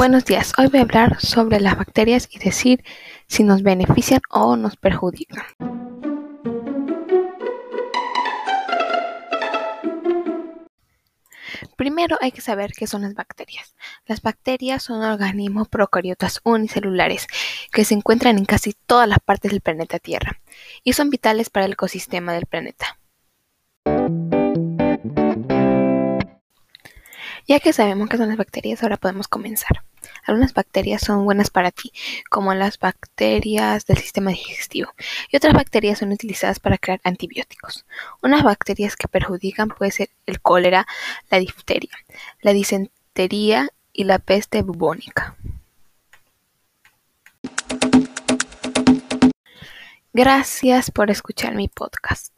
Buenos días, hoy voy a hablar sobre las bacterias y decir si nos benefician o nos perjudican. Primero hay que saber qué son las bacterias. Las bacterias son organismos procariotas unicelulares que se encuentran en casi todas las partes del planeta Tierra y son vitales para el ecosistema del planeta. Ya que sabemos qué son las bacterias, ahora podemos comenzar. Algunas bacterias son buenas para ti, como las bacterias del sistema digestivo, y otras bacterias son utilizadas para crear antibióticos. Unas bacterias que perjudican puede ser el cólera, la difteria, la disentería y la peste bubónica. Gracias por escuchar mi podcast.